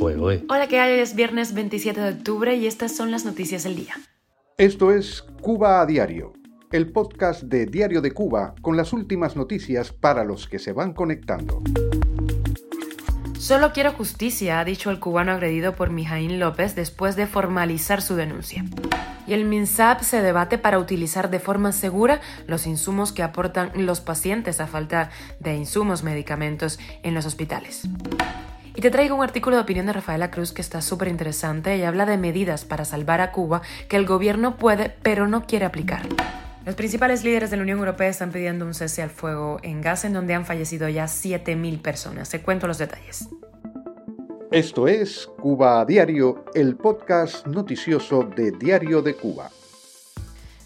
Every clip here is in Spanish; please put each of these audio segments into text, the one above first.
Hola, ¿qué hay? Es viernes 27 de octubre y estas son las noticias del día. Esto es Cuba a Diario, el podcast de Diario de Cuba con las últimas noticias para los que se van conectando. Solo quiero justicia, ha dicho el cubano agredido por Mijaín López después de formalizar su denuncia. Y el MINSAP se debate para utilizar de forma segura los insumos que aportan los pacientes a falta de insumos, medicamentos en los hospitales. Te traigo un artículo de opinión de Rafaela Cruz que está súper interesante y habla de medidas para salvar a Cuba que el gobierno puede pero no quiere aplicar. Los principales líderes de la Unión Europea están pidiendo un cese al fuego en Gaza, en donde han fallecido ya 7.000 personas. Te cuento los detalles. Esto es Cuba a Diario, el podcast noticioso de Diario de Cuba.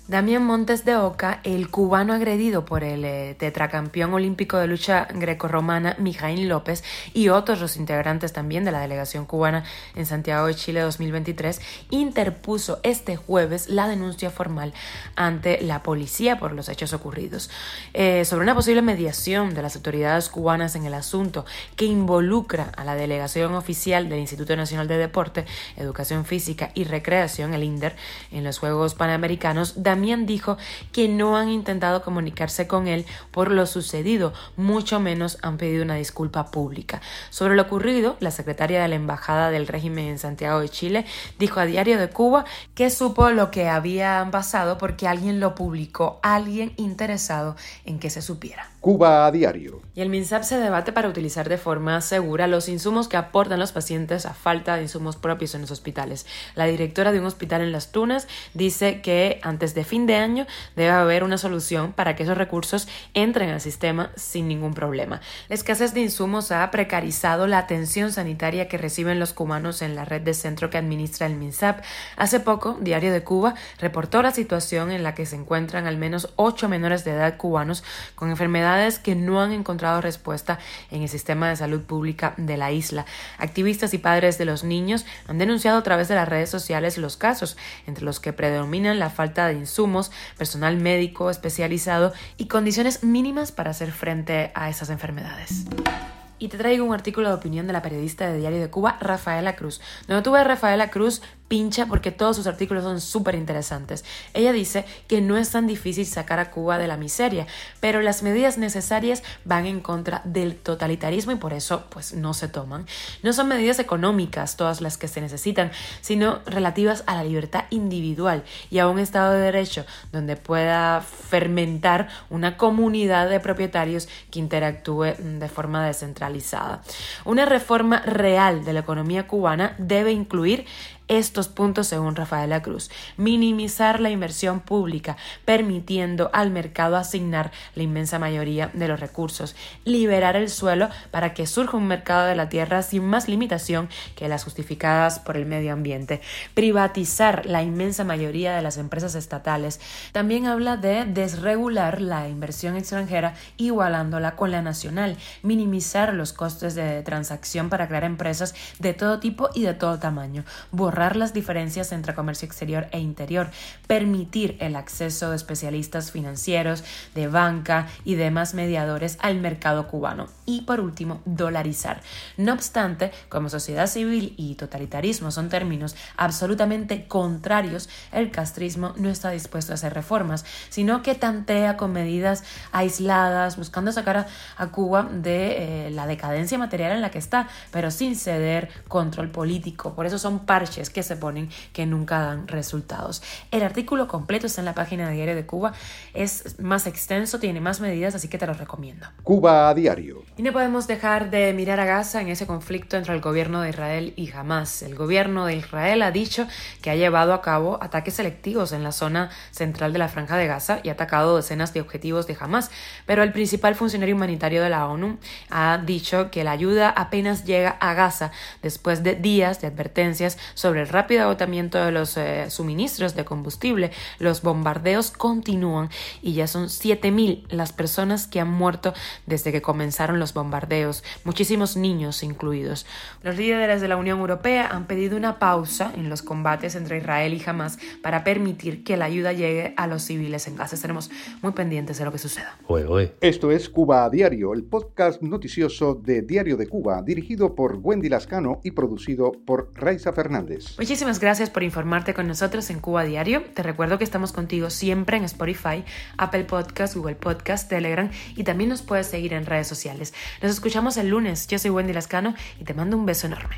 Damián Montes de Oca, el cubano agredido por el eh, tetracampeón olímpico de lucha grecorromana Mijaín López y otros los integrantes también de la delegación cubana en Santiago de Chile 2023, interpuso este jueves la denuncia formal ante la policía por los hechos ocurridos eh, sobre una posible mediación de las autoridades cubanas en el asunto que involucra a la delegación oficial del Instituto Nacional de Deporte, Educación Física y Recreación, el INDER, en los Juegos Panamericanos también dijo que no han intentado comunicarse con él por lo sucedido, mucho menos han pedido una disculpa pública. Sobre lo ocurrido, la secretaria de la Embajada del régimen en Santiago de Chile dijo a Diario de Cuba que supo lo que había pasado porque alguien lo publicó, alguien interesado en que se supiera. Cuba a diario. Y el MINSAP se debate para utilizar de forma segura los insumos que aportan los pacientes a falta de insumos propios en los hospitales. La directora de un hospital en Las Tunas dice que antes de fin de año debe haber una solución para que esos recursos entren al sistema sin ningún problema. La escasez de insumos ha precarizado la atención sanitaria que reciben los cubanos en la red de centro que administra el MINSAP. Hace poco, Diario de Cuba reportó la situación en la que se encuentran al menos ocho menores de edad cubanos con enfermedades que no han encontrado respuesta en el sistema de salud pública de la isla. Activistas y padres de los niños han denunciado a través de las redes sociales los casos, entre los que predominan la falta de insumos, personal médico especializado y condiciones mínimas para hacer frente a esas enfermedades. Y te traigo un artículo de opinión de la periodista de Diario de Cuba, Rafaela Cruz. Donde tuve a Rafaela Cruz pincha porque todos sus artículos son súper interesantes. Ella dice que no es tan difícil sacar a Cuba de la miseria, pero las medidas necesarias van en contra del totalitarismo y por eso pues no se toman. No son medidas económicas todas las que se necesitan, sino relativas a la libertad individual y a un Estado de Derecho donde pueda fermentar una comunidad de propietarios que interactúe de forma descentralizada. Una reforma real de la economía cubana debe incluir estos puntos según Rafaela Cruz. Minimizar la inversión pública, permitiendo al mercado asignar la inmensa mayoría de los recursos. Liberar el suelo para que surja un mercado de la tierra sin más limitación que las justificadas por el medio ambiente. Privatizar la inmensa mayoría de las empresas estatales. También habla de desregular la inversión extranjera igualándola con la nacional. Minimizar los costes de transacción para crear empresas de todo tipo y de todo tamaño las diferencias entre comercio exterior e interior, permitir el acceso de especialistas financieros, de banca y demás mediadores al mercado cubano y por último dolarizar. No obstante, como sociedad civil y totalitarismo son términos absolutamente contrarios, el castrismo no está dispuesto a hacer reformas, sino que tantea con medidas aisladas, buscando sacar a, Cuba de eh, la decadencia material en la que está, pero sin ceder control político. Por eso son parches que se ponen que nunca dan resultados. El artículo completo está en la página de Diario de Cuba, es más extenso, tiene más medidas, así que te lo recomiendo. Cuba a diario. Y no podemos dejar de mirar a Gaza en ese conflicto entre el gobierno de Israel y Hamas. El gobierno de Israel ha dicho que ha llevado a cabo ataques selectivos en la zona central de la franja de Gaza y ha atacado decenas de objetivos de Hamas, pero el principal funcionario humanitario de la ONU ha dicho que la ayuda apenas llega a Gaza después de días de advertencias sobre por el rápido agotamiento de los eh, suministros de combustible, los bombardeos continúan y ya son 7.000 las personas que han muerto desde que comenzaron los bombardeos, muchísimos niños incluidos. Los líderes de la Unión Europea han pedido una pausa en los combates entre Israel y Hamas para permitir que la ayuda llegue a los civiles en Gaza. Estaremos muy pendientes de lo que suceda. Esto es Cuba a Diario, el podcast noticioso de Diario de Cuba, dirigido por Wendy Lascano y producido por Raiza Fernández. Muchísimas gracias por informarte con nosotros en Cuba Diario. Te recuerdo que estamos contigo siempre en Spotify, Apple Podcast, Google Podcast, Telegram y también nos puedes seguir en redes sociales. Nos escuchamos el lunes. Yo soy Wendy Lascano y te mando un beso enorme.